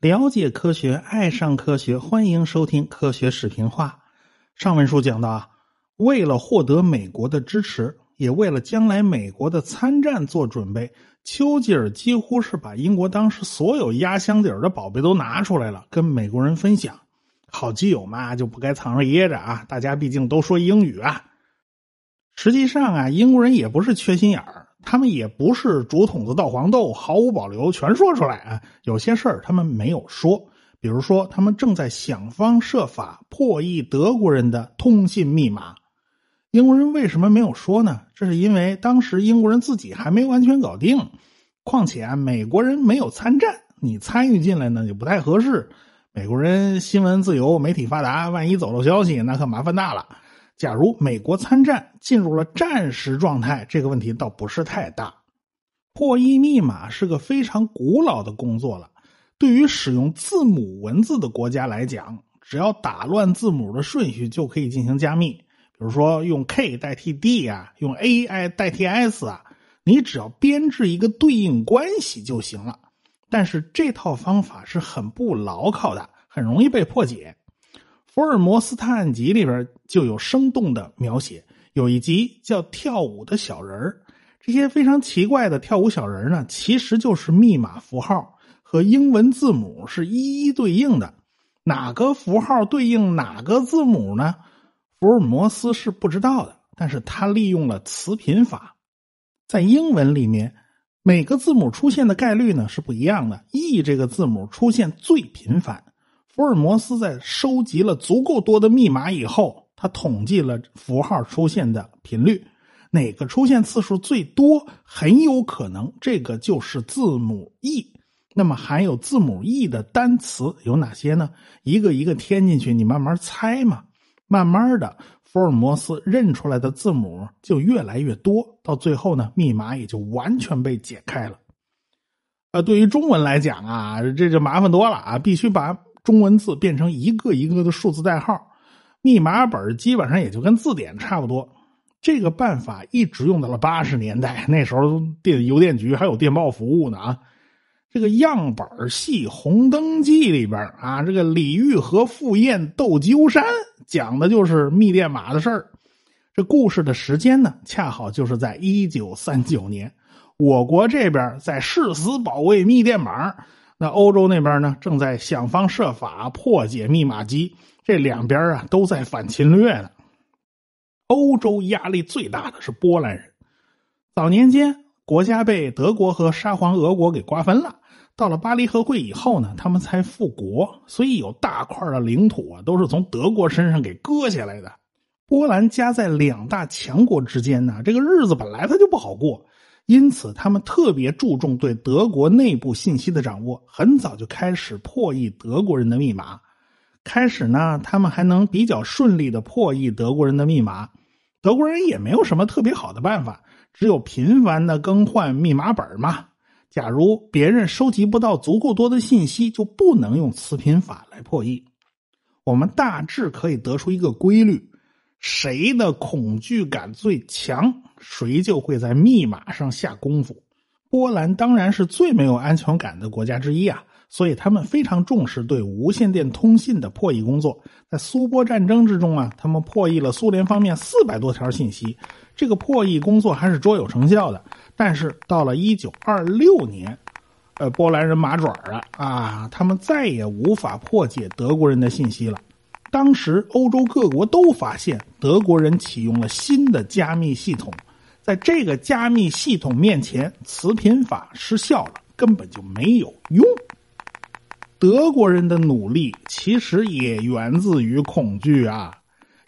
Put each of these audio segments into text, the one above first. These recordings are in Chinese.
了解科学，爱上科学，欢迎收听科学视频化。上文书讲到啊，为了获得美国的支持，也为了将来美国的参战做准备，丘吉尔几乎是把英国当时所有压箱底儿的宝贝都拿出来了，跟美国人分享。好基友嘛，就不该藏着掖着啊！大家毕竟都说英语啊。实际上啊，英国人也不是缺心眼儿。他们也不是竹筒子倒黄豆，毫无保留全说出来啊！有些事儿他们没有说，比如说他们正在想方设法破译德国人的通信密码。英国人为什么没有说呢？这是因为当时英国人自己还没完全搞定，况且啊，美国人没有参战，你参与进来呢就不太合适。美国人新闻自由，媒体发达，万一走漏消息，那可麻烦大了。假如美国参战进入了战时状态，这个问题倒不是太大。破译密码是个非常古老的工作了。对于使用字母文字的国家来讲，只要打乱字母的顺序就可以进行加密。比如说用 K 代替 D 啊，用 A I 代替 S 啊，你只要编制一个对应关系就行了。但是这套方法是很不牢靠的，很容易被破解。福尔摩斯探案集里边就有生动的描写，有一集叫《跳舞的小人这些非常奇怪的跳舞小人呢，其实就是密码符号和英文字母是一一对应的。哪个符号对应哪个字母呢？福尔摩斯是不知道的，但是他利用了词频法，在英文里面，每个字母出现的概率呢是不一样的。E 这个字母出现最频繁。福尔摩斯在收集了足够多的密码以后，他统计了符号出现的频率，哪个出现次数最多，很有可能这个就是字母 E。那么含有字母 E 的单词有哪些呢？一个一个填进去，你慢慢猜嘛。慢慢的，福尔摩斯认出来的字母就越来越多，到最后呢，密码也就完全被解开了。啊，对于中文来讲啊，这就麻烦多了啊，必须把。中文字变成一个一个的数字代号，密码本基本上也就跟字典差不多。这个办法一直用到了八十年代，那时候电邮电局还有电报服务呢啊。这个样本戏《红灯记》里边啊，这个李玉和赴宴斗鸠山，讲的就是密电码的事儿。这故事的时间呢，恰好就是在一九三九年，我国这边在誓死保卫密电码。那欧洲那边呢，正在想方设法破解密码机，这两边啊都在反侵略呢。欧洲压力最大的是波兰人。早年间，国家被德国和沙皇俄国给瓜分了。到了巴黎和会以后呢，他们才复国，所以有大块的领土啊，都是从德国身上给割下来的。波兰夹在两大强国之间呢，这个日子本来他就不好过。因此，他们特别注重对德国内部信息的掌握，很早就开始破译德国人的密码。开始呢，他们还能比较顺利的破译德国人的密码。德国人也没有什么特别好的办法，只有频繁的更换密码本嘛。假如别人收集不到足够多的信息，就不能用磁频法来破译。我们大致可以得出一个规律：谁的恐惧感最强？谁就会在密码上下功夫。波兰当然是最没有安全感的国家之一啊，所以他们非常重视对无线电通信的破译工作。在苏波战争之中啊，他们破译了苏联方面四百多条信息，这个破译工作还是卓有成效的。但是到了一九二六年，呃，波兰人麻爪了啊，他们再也无法破解德国人的信息了。当时欧洲各国都发现德国人启用了新的加密系统。在这个加密系统面前，磁频法失效了，根本就没有用。德国人的努力其实也源自于恐惧啊！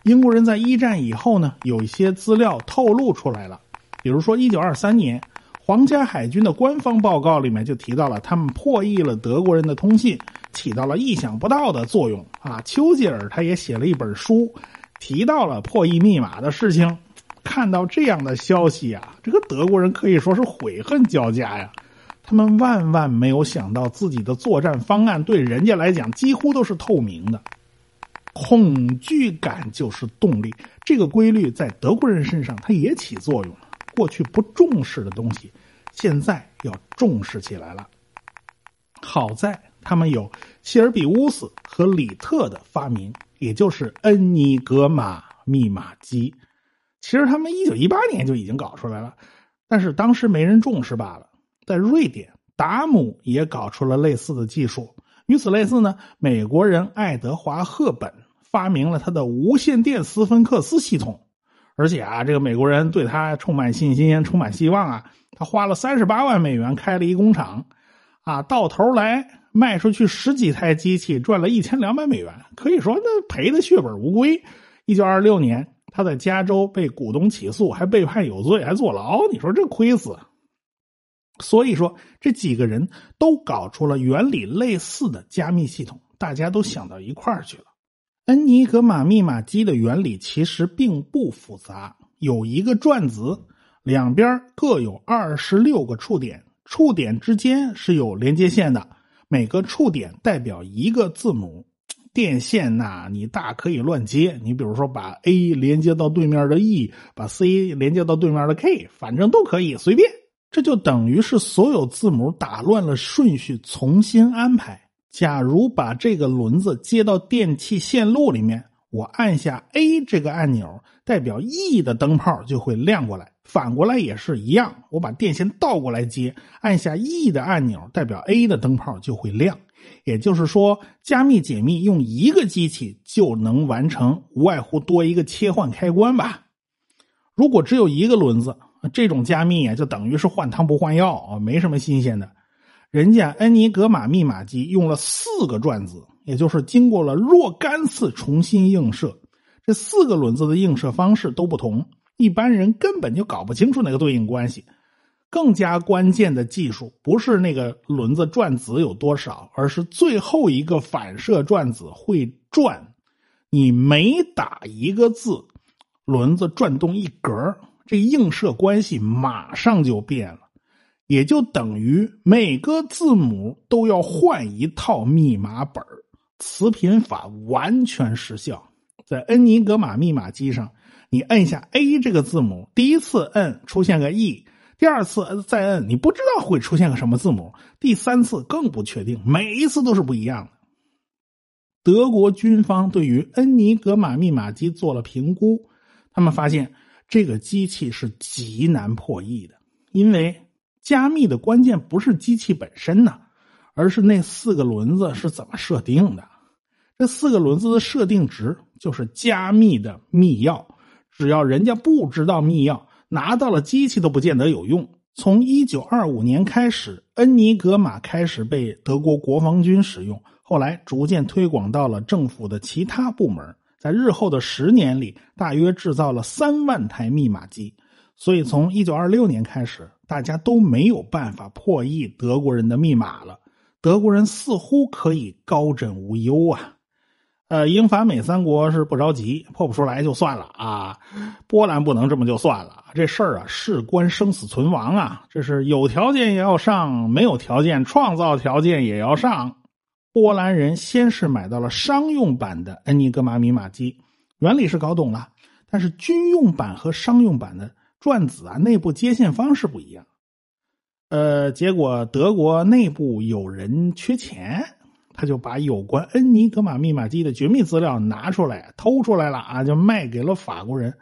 英国人在一战以后呢，有一些资料透露出来了，比如说一九二三年，皇家海军的官方报告里面就提到了他们破译了德国人的通信，起到了意想不到的作用啊！丘吉尔他也写了一本书，提到了破译密码的事情。看到这样的消息啊，这个德国人可以说是悔恨交加呀。他们万万没有想到，自己的作战方案对人家来讲几乎都是透明的。恐惧感就是动力，这个规律在德国人身上它也起作用了。过去不重视的东西，现在要重视起来了。好在他们有希尔比乌斯和里特的发明，也就是恩尼格玛密码机。其实他们一九一八年就已经搞出来了，但是当时没人重视罢了。在瑞典，达姆也搞出了类似的技术。与此类似呢，美国人爱德华·赫本发明了他的无线电斯芬克斯系统，而且啊，这个美国人对他充满信心，充满希望啊。他花了三十八万美元开了一工厂，啊，到头来卖出去十几台机器，赚了一千两百美元，可以说那赔的血本无归。一九二六年，他在加州被股东起诉，还被判有罪，还坐牢。你说这亏死？所以说，这几个人都搞出了原理类似的加密系统，大家都想到一块儿去了。恩尼格玛密码机的原理其实并不复杂，有一个转子，两边各有二十六个触点，触点之间是有连接线的，每个触点代表一个字母。电线呐，你大可以乱接，你比如说把 A 连接到对面的 E，把 C 连接到对面的 K，反正都可以随便。这就等于是所有字母打乱了顺序，重新安排。假如把这个轮子接到电器线路里面，我按下 A 这个按钮，代表 E 的灯泡就会亮过来。反过来也是一样，我把电线倒过来接，按下 E 的按钮，代表 A 的灯泡就会亮。也就是说，加密解密用一个机器就能完成，无外乎多一个切换开关吧。如果只有一个轮子。这种加密啊，就等于是换汤不换药啊，没什么新鲜的。人家恩尼格玛密码机用了四个转子，也就是经过了若干次重新映射，这四个轮子的映射方式都不同，一般人根本就搞不清楚那个对应关系。更加关键的技术不是那个轮子转子有多少，而是最后一个反射转子会转。你每打一个字，轮子转动一格。这映射关系马上就变了，也就等于每个字母都要换一套密码本磁频法完全失效。在恩尼格玛密码机上，你摁一下 A 这个字母，第一次摁出现个 E，第二次再摁，你不知道会出现个什么字母，第三次更不确定，每一次都是不一样的。德国军方对于恩尼格玛密码机做了评估，他们发现。这个机器是极难破译的，因为加密的关键不是机器本身呢，而是那四个轮子是怎么设定的。这四个轮子的设定值就是加密的密钥，只要人家不知道密钥，拿到了机器都不见得有用。从一九二五年开始，恩尼格玛开始被德国国防军使用，后来逐渐推广到了政府的其他部门。在日后的十年里，大约制造了三万台密码机，所以从一九二六年开始，大家都没有办法破译德国人的密码了。德国人似乎可以高枕无忧啊！呃，英法美三国是不着急，破不出来就算了啊。波兰不能这么就算了，这事儿啊事关生死存亡啊，这是有条件也要上，没有条件创造条件也要上。波兰人先是买到了商用版的恩尼格玛密码机，原理是搞懂了，但是军用版和商用版的转子啊，内部接线方式不一样。呃，结果德国内部有人缺钱，他就把有关恩尼格玛密码机的绝密资料拿出来偷出来了啊，就卖给了法国人。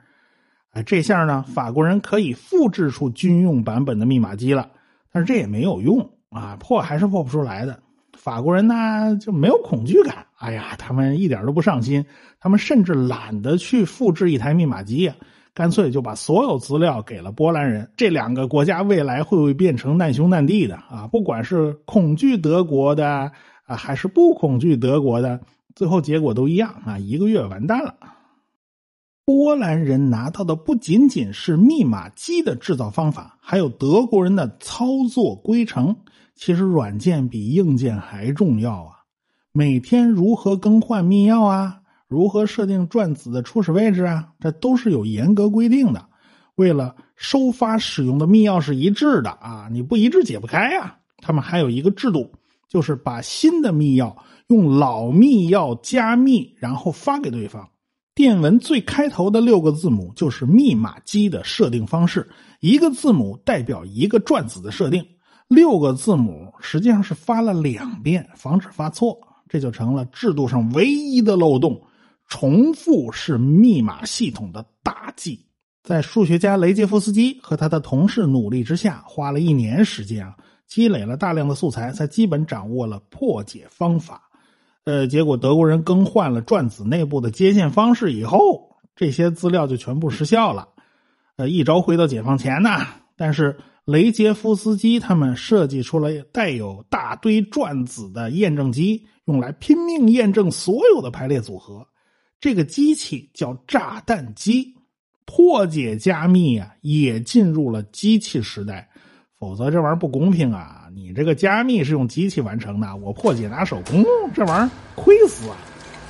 啊，这下呢，法国人可以复制出军用版本的密码机了，但是这也没有用啊，破还是破不出来的。法国人呢就没有恐惧感，哎呀，他们一点都不上心，他们甚至懒得去复制一台密码机呀，干脆就把所有资料给了波兰人。这两个国家未来会不会变成难兄难弟的啊？不管是恐惧德国的啊，还是不恐惧德国的，最后结果都一样啊，一个月完蛋了。波兰人拿到的不仅仅是密码机的制造方法，还有德国人的操作规程。其实软件比硬件还重要啊！每天如何更换密钥啊？如何设定转子的初始位置啊？这都是有严格规定的。为了收发使用的密钥是一致的啊，你不一致解不开呀。他们还有一个制度，就是把新的密钥用老密钥加密，然后发给对方。电文最开头的六个字母就是密码机的设定方式，一个字母代表一个转子的设定，六个字母实际上是发了两遍，防止发错，这就成了制度上唯一的漏洞。重复是密码系统的大忌。在数学家雷杰夫斯基和他的同事努力之下，花了一年时间啊，积累了大量的素材，才基本掌握了破解方法。呃，结果德国人更换了转子内部的接线方式以后，这些资料就全部失效了。呃，一朝回到解放前呢，但是雷杰夫斯基他们设计出了带有大堆转子的验证机，用来拼命验证所有的排列组合。这个机器叫炸弹机。破解加密啊，也进入了机器时代，否则这玩意儿不公平啊！你这个加密是用机器完成的，我破解拿手工，这玩意儿亏死啊！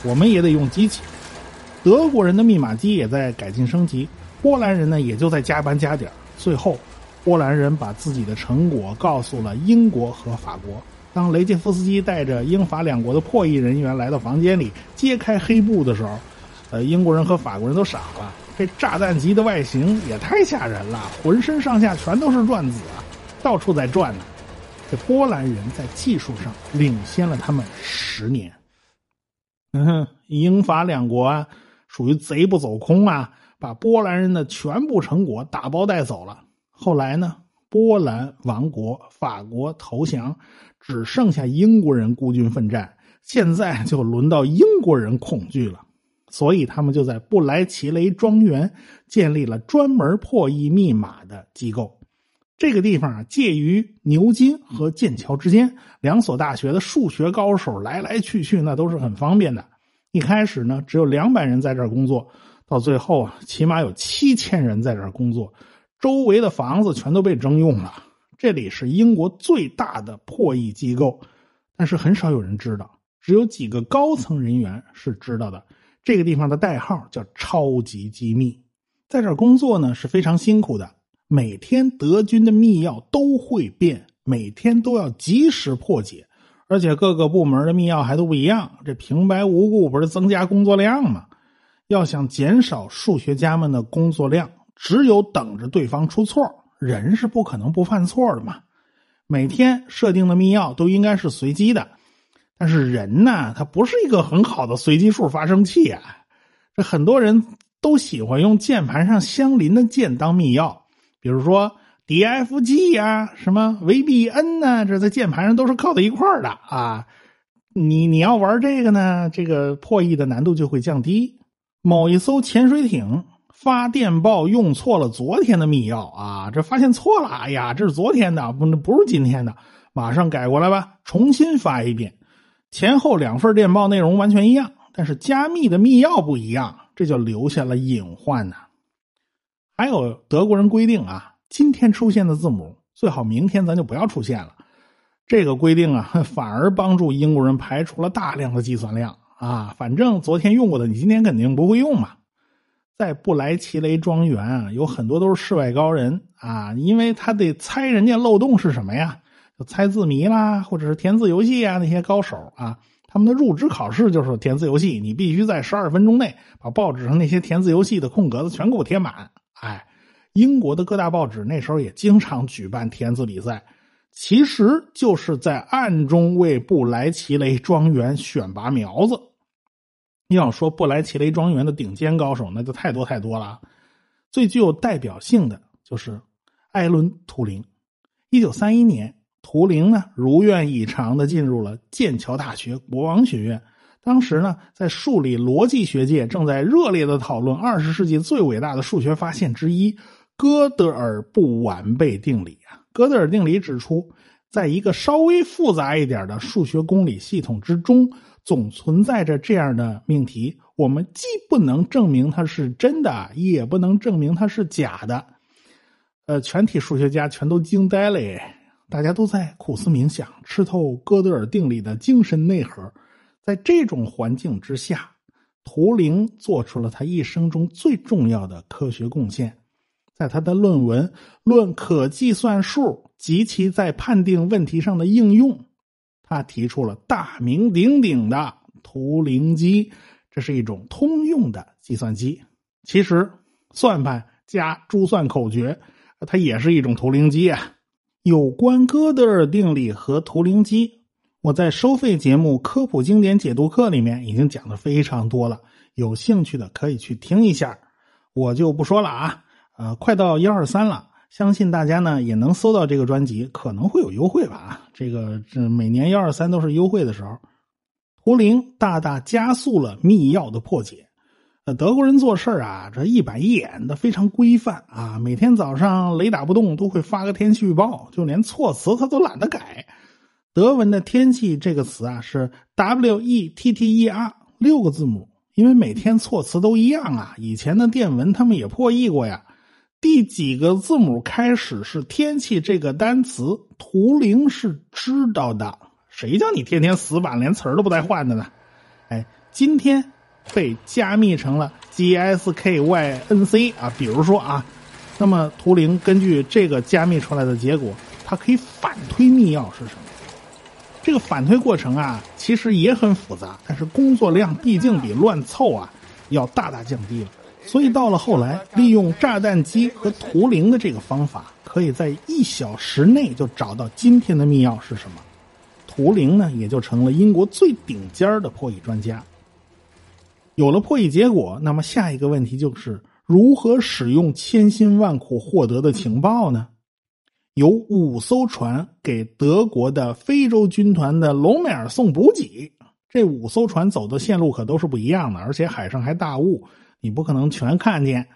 我们也得用机器。德国人的密码机也在改进升级，波兰人呢也就在加班加点最后，波兰人把自己的成果告诉了英国和法国。当雷杰夫斯基带着英法两国的破译人员来到房间里揭开黑布的时候，呃，英国人和法国人都傻了。这炸弹机的外形也太吓人了，浑身上下全都是转子啊，到处在转呢。这波兰人在技术上领先了他们十年。嗯哼，英法两国啊，属于贼不走空啊，把波兰人的全部成果打包带走了。后来呢，波兰亡国，法国投降，只剩下英国人孤军奋战。现在就轮到英国人恐惧了。所以他们就在布莱奇雷庄园建立了专门破译密码的机构。这个地方啊，介于牛津和剑桥之间，两所大学的数学高手来来去去，那都是很方便的。一开始呢，只有两百人在这儿工作，到最后啊，起码有七千人在这儿工作，周围的房子全都被征用了。这里是英国最大的破译机构，但是很少有人知道，只有几个高层人员是知道的。这个地方的代号叫“超级机密”，在这儿工作呢是非常辛苦的。每天德军的密钥都会变，每天都要及时破解，而且各个部门的密钥还都不一样。这平白无故不是增加工作量吗？要想减少数学家们的工作量，只有等着对方出错。人是不可能不犯错的嘛。每天设定的密钥都应该是随机的。但是人呢，他不是一个很好的随机数发生器啊。这很多人都喜欢用键盘上相邻的键当密钥，比如说 D F G 呀，什么 V B N 呢，这在键盘上都是靠在一块儿的啊。你你要玩这个呢，这个破译的难度就会降低。某一艘潜水艇发电报用错了昨天的密钥啊，这发现错了，哎呀，这是昨天的，不不是今天的，马上改过来吧，重新发一遍。前后两份电报内容完全一样，但是加密的密钥不一样，这就留下了隐患呢。还有德国人规定啊，今天出现的字母最好明天咱就不要出现了。这个规定啊，反而帮助英国人排除了大量的计算量啊。反正昨天用过的，你今天肯定不会用嘛。在布莱奇雷庄园啊，有很多都是世外高人啊，因为他得猜人家漏洞是什么呀。猜字谜啦，或者是填字游戏啊，那些高手啊，他们的入职考试就是填字游戏，你必须在十二分钟内把报纸上那些填字游戏的空格子全给我填满。哎，英国的各大报纸那时候也经常举办填字比赛，其实就是在暗中为布莱奇雷庄园选拔苗子。要说布莱奇雷庄园的顶尖高手，那就太多太多了。最具有代表性的就是艾伦·图灵，一九三一年。图灵呢，如愿以偿的进入了剑桥大学国王学院。当时呢，在数理逻辑学界正在热烈的讨论二十世纪最伟大的数学发现之一——哥德尔不完备定理啊。哥德尔定理指出，在一个稍微复杂一点的数学公理系统之中，总存在着这样的命题：我们既不能证明它是真的，也不能证明它是假的。呃，全体数学家全都惊呆了。大家都在苦思冥想，吃透哥德尔定理的精神内核。在这种环境之下，图灵做出了他一生中最重要的科学贡献。在他的论文《论可计算数及其在判定问题上的应用》，他提出了大名鼎鼎的图灵机，这是一种通用的计算机。其实，算盘加珠算口诀，它也是一种图灵机啊。有关哥德尔定理和图灵机，我在收费节目《科普经典解读课》里面已经讲的非常多了，有兴趣的可以去听一下，我就不说了啊。呃，快到幺二三了，相信大家呢也能搜到这个专辑，可能会有优惠吧。这个这每年幺二三都是优惠的时候，图灵大大加速了密钥的破解。呃，德国人做事啊，这一板一眼的，非常规范啊。每天早上雷打不动都会发个天气预报，就连措辞他都懒得改。德文的天气这个词啊是 W E T T E R 六个字母，因为每天措辞都一样啊。以前的电文他们也破译过呀。第几个字母开始是天气这个单词，图灵是知道的。谁叫你天天死板，连词儿都不带换的呢？哎，今天。被加密成了 G S K Y N C 啊，比如说啊，那么图灵根据这个加密出来的结果，它可以反推密钥是什么？这个反推过程啊，其实也很复杂，但是工作量毕竟比乱凑啊要大大降低了。所以到了后来，利用炸弹机和图灵的这个方法，可以在一小时内就找到今天的密钥是什么。图灵呢，也就成了英国最顶尖的破译专家。有了破译结果，那么下一个问题就是如何使用千辛万苦获得的情报呢？有五艘船给德国的非洲军团的隆美尔送补给，这五艘船走的线路可都是不一样的，而且海上还大雾，你不可能全看见。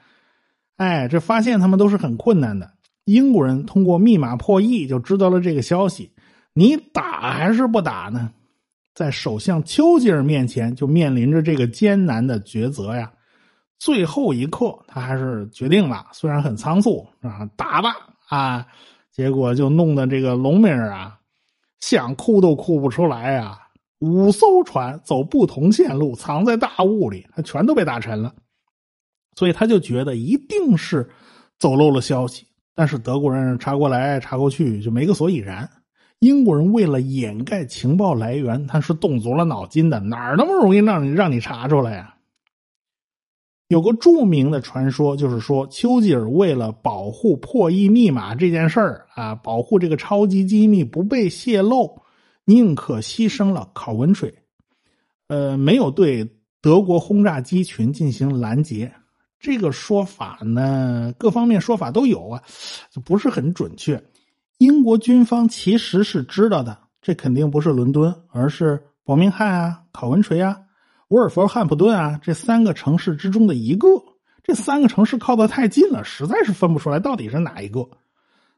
哎，这发现他们都是很困难的。英国人通过密码破译就知道了这个消息，你打还是不打呢？在首相丘吉尔面前，就面临着这个艰难的抉择呀。最后一刻，他还是决定了，虽然很仓促啊，打吧啊！结果就弄得这个龙美尔啊，想哭都哭不出来啊。五艘船走不同线路，藏在大雾里，他全都被打沉了。所以他就觉得一定是走漏了消息，但是德国人查过来查过去，就没个所以然。英国人为了掩盖情报来源，他是动足了脑筋的，哪儿那么容易让你让你查出来呀？有个著名的传说，就是说丘吉尔为了保护破译密码这件事儿啊，保护这个超级机密不被泄露，宁可牺牲了考文垂，呃，没有对德国轰炸机群进行拦截。这个说法呢，各方面说法都有啊，就不是很准确。英国军方其实是知道的，这肯定不是伦敦，而是伯明翰啊、考文垂啊、沃尔夫汉普顿啊这三个城市之中的一个。这三个城市靠得太近了，实在是分不出来到底是哪一个。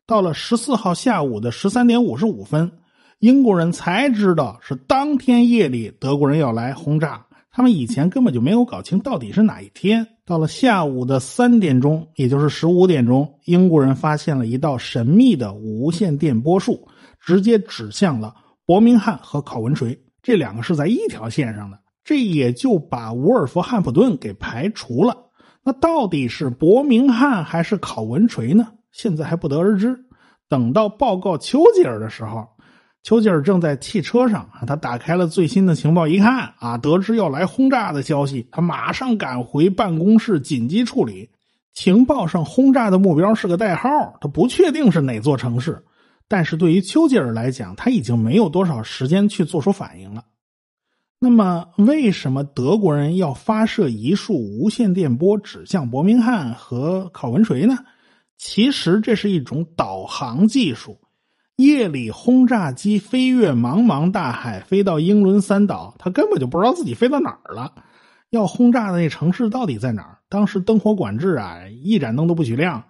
到了十四号下午的十三点五十五分，英国人才知道是当天夜里德国人要来轰炸。他们以前根本就没有搞清到底是哪一天。到了下午的三点钟，也就是十五点钟，英国人发现了一道神秘的无线电波束，直接指向了伯明翰和考文垂，这两个是在一条线上的，这也就把伍尔夫汉普顿给排除了。那到底是伯明翰还是考文垂呢？现在还不得而知。等到报告丘吉尔的时候。丘吉尔正在汽车上，他打开了最新的情报，一看啊，得知要来轰炸的消息，他马上赶回办公室紧急处理。情报上轰炸的目标是个代号，他不确定是哪座城市。但是对于丘吉尔来讲，他已经没有多少时间去做出反应了。那么，为什么德国人要发射一束无线电波指向伯明翰和考文垂呢？其实这是一种导航技术。夜里轰炸机飞越茫茫大海，飞到英伦三岛，他根本就不知道自己飞到哪儿了。要轰炸的那城市到底在哪儿？当时灯火管制啊，一盏灯都不许亮，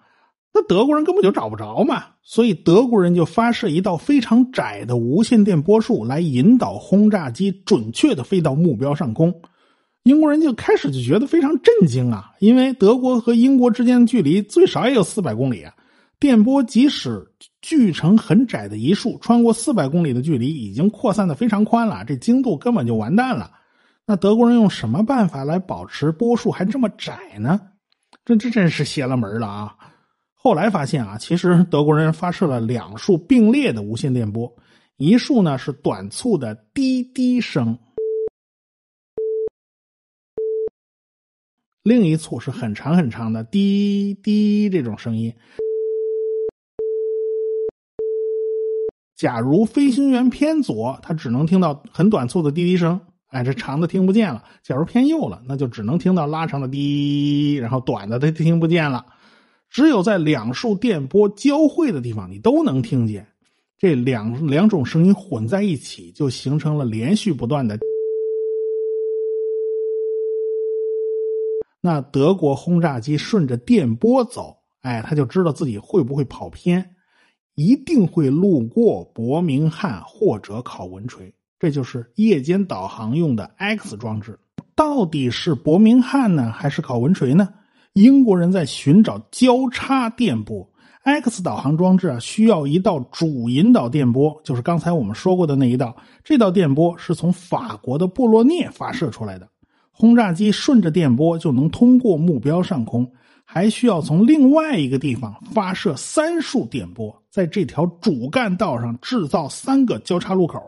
那德国人根本就找不着嘛。所以德国人就发射一道非常窄的无线电波束来引导轰炸机准确的飞到目标上空。英国人就开始就觉得非常震惊啊，因为德国和英国之间的距离最少也有四百公里啊。电波即使锯成很窄的一束，穿过四百公里的距离，已经扩散的非常宽了，这精度根本就完蛋了。那德国人用什么办法来保持波束还这么窄呢？这这真是邪了门了啊！后来发现啊，其实德国人发射了两束并列的无线电波，一束呢是短促的滴滴声。另一簇是很长很长的滴滴这种声音。假如飞行员偏左，他只能听到很短促的滴滴声，哎，这长的听不见了。假如偏右了，那就只能听到拉长的滴，然后短的他听不见了。只有在两束电波交汇的地方，你都能听见。这两两种声音混在一起，就形成了连续不断的。那德国轰炸机顺着电波走，哎，他就知道自己会不会跑偏。一定会路过伯明翰或者考文垂，这就是夜间导航用的 X 装置。到底是伯明翰呢，还是考文垂呢？英国人在寻找交叉电波。X 导航装置啊，需要一道主引导电波，就是刚才我们说过的那一道。这道电波是从法国的布洛涅发射出来的。轰炸机顺着电波就能通过目标上空。还需要从另外一个地方发射三束电波，在这条主干道上制造三个交叉路口。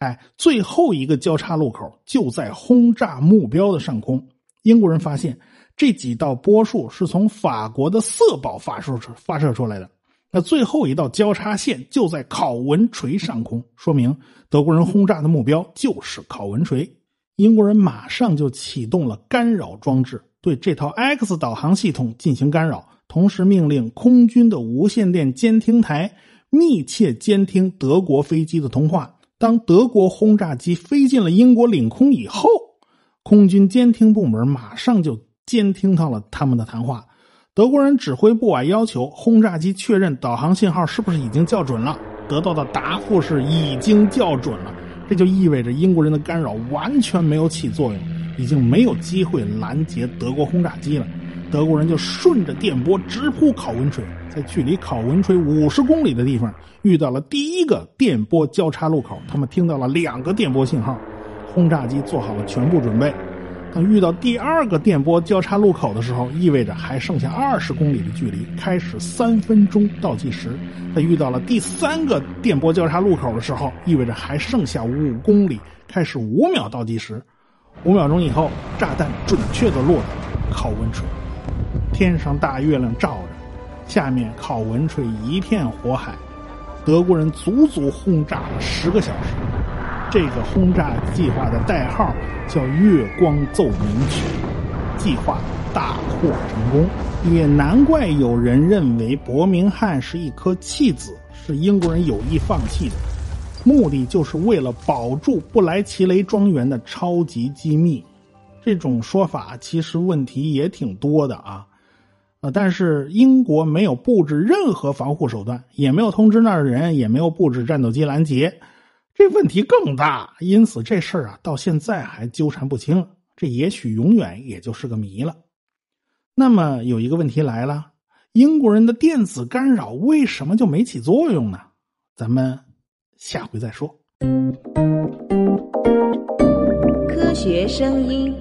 哎，最后一个交叉路口就在轰炸目标的上空。英国人发现这几道波束是从法国的色堡发射发射出来的。那最后一道交叉线就在考文垂上空，说明德国人轰炸的目标就是考文垂。英国人马上就启动了干扰装置。对这套 X 导航系统进行干扰，同时命令空军的无线电监听台密切监听德国飞机的通话。当德国轰炸机飞进了英国领空以后，空军监听部门马上就监听到了他们的谈话。德国人指挥部啊要求轰炸机确认导航信号是不是已经校准了，得到的答复是已经校准了。这就意味着英国人的干扰完全没有起作用。已经没有机会拦截德国轰炸机了，德国人就顺着电波直扑考文垂，在距离考文垂五十公里的地方遇到了第一个电波交叉路口，他们听到了两个电波信号，轰炸机做好了全部准备。当遇到第二个电波交叉路口的时候，意味着还剩下二十公里的距离，开始三分钟倒计时。在遇到了第三个电波交叉路口的时候，意味着还剩下五公里，开始五秒倒计时。五秒钟以后，炸弹准确地落在考文垂，天上大月亮照着，下面考文垂一片火海，德国人足足轰炸了十个小时。这个轰炸计划的代号叫“月光奏鸣曲”，计划大获成功。也难怪有人认为伯明翰是一颗弃子，是英国人有意放弃的。目的就是为了保住布莱奇雷庄园的超级机密，这种说法其实问题也挺多的啊，呃，但是英国没有布置任何防护手段，也没有通知那儿的人，也没有布置战斗机拦截，这问题更大，因此这事儿啊到现在还纠缠不清，这也许永远也就是个谜了。那么有一个问题来了，英国人的电子干扰为什么就没起作用呢？咱们。下回再说。科学声音。